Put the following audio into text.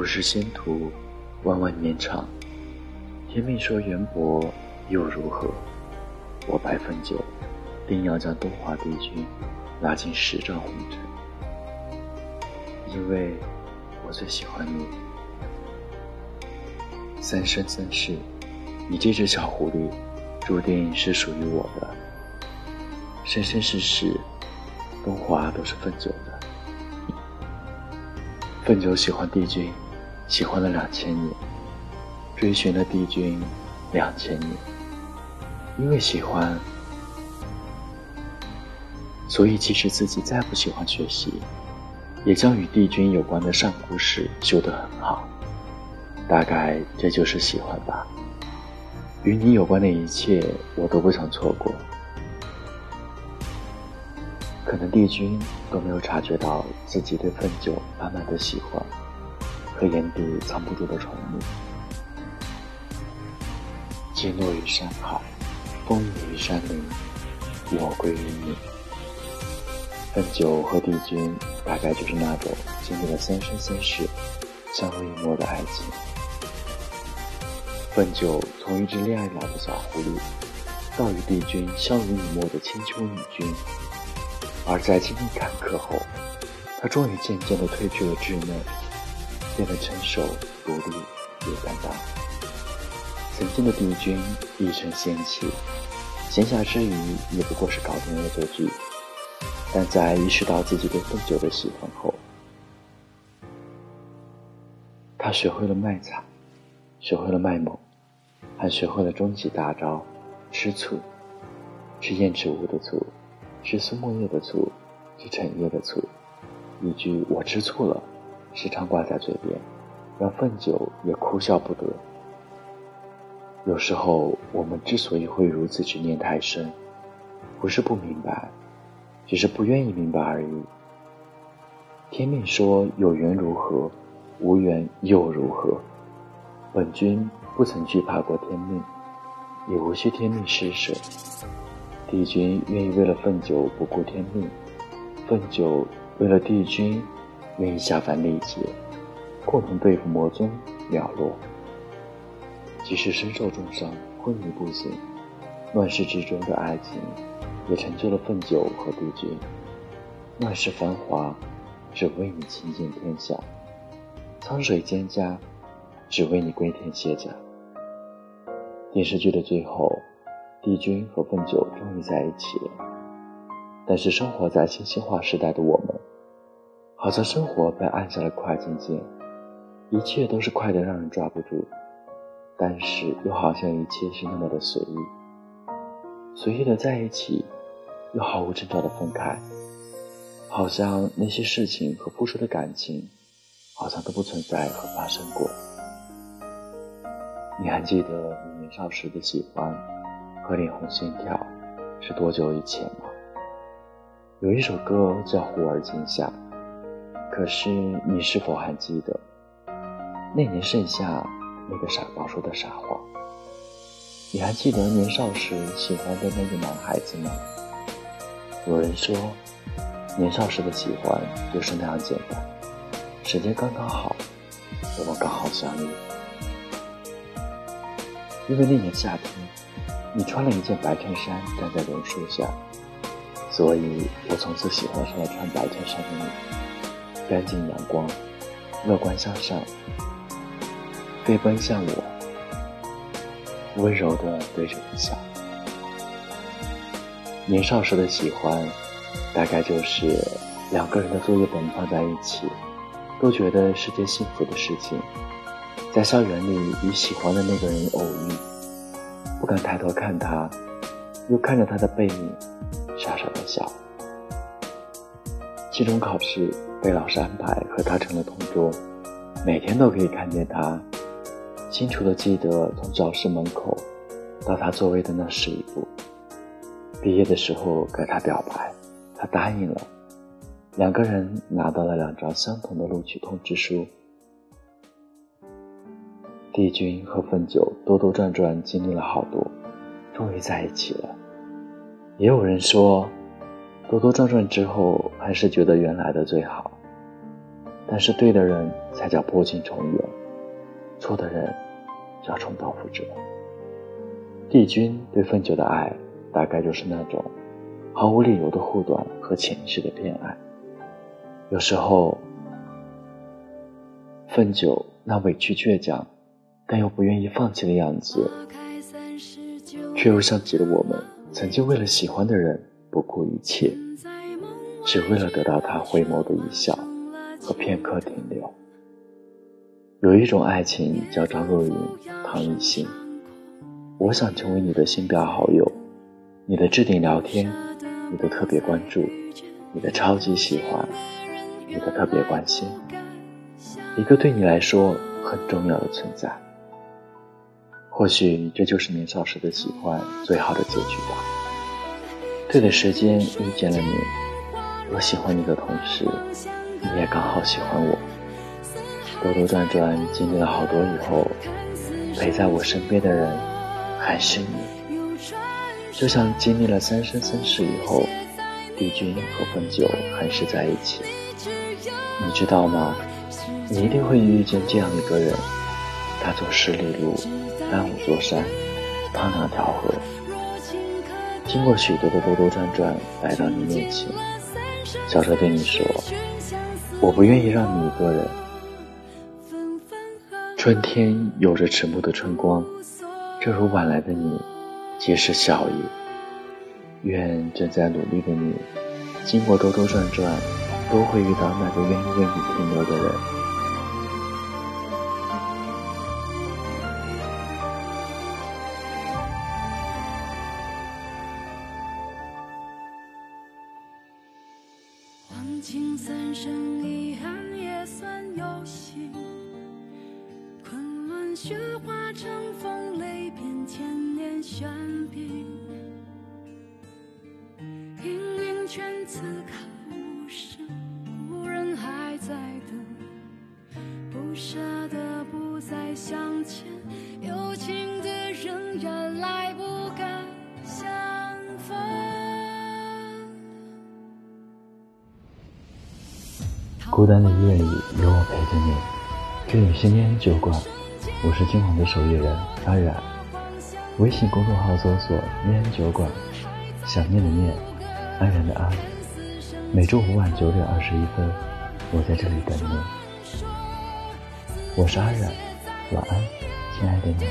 不是仙途，万万年长。天命说缘薄又如何？我白凤九，定要将东华帝君拉进十丈红尘，因为我最喜欢你。三生三世，你这只小狐狸，注定是属于我的。生生世世，东华都是凤九的。凤九喜欢帝君，喜欢了两千年，追寻了帝君两千年。因为喜欢，所以即使自己再不喜欢学习，也将与帝君有关的上古史修得很好。大概这就是喜欢吧。与你有关的一切，我都不想错过。可能帝君都没有察觉到自己对凤九满满的喜欢和眼底藏不住的宠溺。击落于山海，风雨于山林，我归于你。凤九和帝君大概就是那种经历了三生三世、相濡以沫的爱情。凤九从一只恋爱脑的小狐狸，到与帝君相濡以沫的千秋女君。而在经历坎坷后，他终于渐渐地褪去了稚嫩，变得成熟、独立、有担当。曾经的帝君一身仙气，闲暇之余也不过是搞点恶作剧。但在意识到自己对凤九的喜欢后，他学会了卖惨，学会了卖萌，还学会了终极大招——吃醋，吃燕赤乌的醋。是苏沫叶的醋，是陈叶的醋，一句“我吃醋了”，时常挂在嘴边，让凤九也哭笑不得。有时候，我们之所以会如此执念太深，不是不明白，只是不愿意明白而已。天命说有缘如何，无缘又如何？本君不曾惧怕过天命，也无需天命施舍。帝君愿意为了凤九不顾天命，凤九为了帝君愿意下凡历劫，共同对付魔宗了落。即使身受重伤，昏迷不醒，乱世之中的爱情也成就了凤九和帝君。乱世繁华，只为你倾尽天下；沧水蒹葭，只为你归天卸甲。电视剧的最后。帝君和凤九终于在一起了，但是生活在信息化时代的我们，好像生活被按下了快进键，一切都是快的让人抓不住，但是又好像一切是那么的随意，随意的在一起，又毫无征兆的分开，好像那些事情和付出的感情，好像都不存在和发生过。你还记得你年少时的喜欢？和脸红心跳是多久以前吗？有一首歌叫《忽而今夏》，可是你是否还记得那年盛夏那个傻瓜说的傻话？你还记得年少时喜欢的那个男孩子吗？有人说，年少时的喜欢就是那样简单，时间刚刚好，我们刚好相遇，因为那年夏天。你穿了一件白衬衫，站在榕树下，所以我从此喜欢上了穿白衬衫的你。干净阳光，乐观向上，飞奔向我，温柔的对着我笑。年少时的喜欢，大概就是两个人的作业本放在一起，都觉得是件幸福的事情。在校园里与喜欢的那个人偶遇。不敢抬头看他，又看着他的背影，傻傻的笑。期中考试被老师安排和他成了同桌，每天都可以看见他。清楚的记得从教室门口到他座位的那十一步。毕业的时候给他表白，他答应了，两个人拿到了两张相同的录取通知书。帝君和凤九兜兜转转经历了好多，终于在一起了。也有人说，兜兜转转之后还是觉得原来的最好。但是对的人才叫破镜重圆，错的人叫重蹈覆辙。帝君对凤九的爱，大概就是那种毫无理由的护短和潜意识的偏爱。有时候，凤九那委屈倔强，但又不愿意放弃的样子，却又像极了我们曾经为了喜欢的人不顾一切。只为了得到他回眸的一笑和片刻停留。有一种爱情叫张若昀、唐艺昕。我想成为你的星标好友，你的置顶聊天，你的特别关注，你的超级喜欢，你的特别关心，一个对你来说很重要的存在。或许这就是年少时的喜欢最好的结局吧。对的时间遇见了你。我喜欢你的同时，你也刚好喜欢我。兜兜转转经历了好多以后，陪在我身边的人还是你。就像经历了三生三世以后，帝君和凤九还是在一起。你知道吗？你一定会遇见这样一个人，他走十里路，翻五座山，趟两条河，经过许多的兜兜转转，来到你面前。笑着对你说：“我不愿意让你一个人。春天有着迟暮的春光，正如晚来的你，皆是笑意。愿正在努力的你，经过兜兜转转，都会遇到那个愿意为你停留的人。”雪化成风雷，变千年悬冰。阴云卷此看无声，故人还在等，不舍得不再相见，有情的人原来不敢相逢。孤单的夜里，有我陪着你。这里是念安酒馆，我是今晚的守夜人安然。微信公众号搜索“念酒馆”，想念的念，安然的安。每周五晚九点二十一分，我在这里等你。我是安然，晚安，亲爱的你。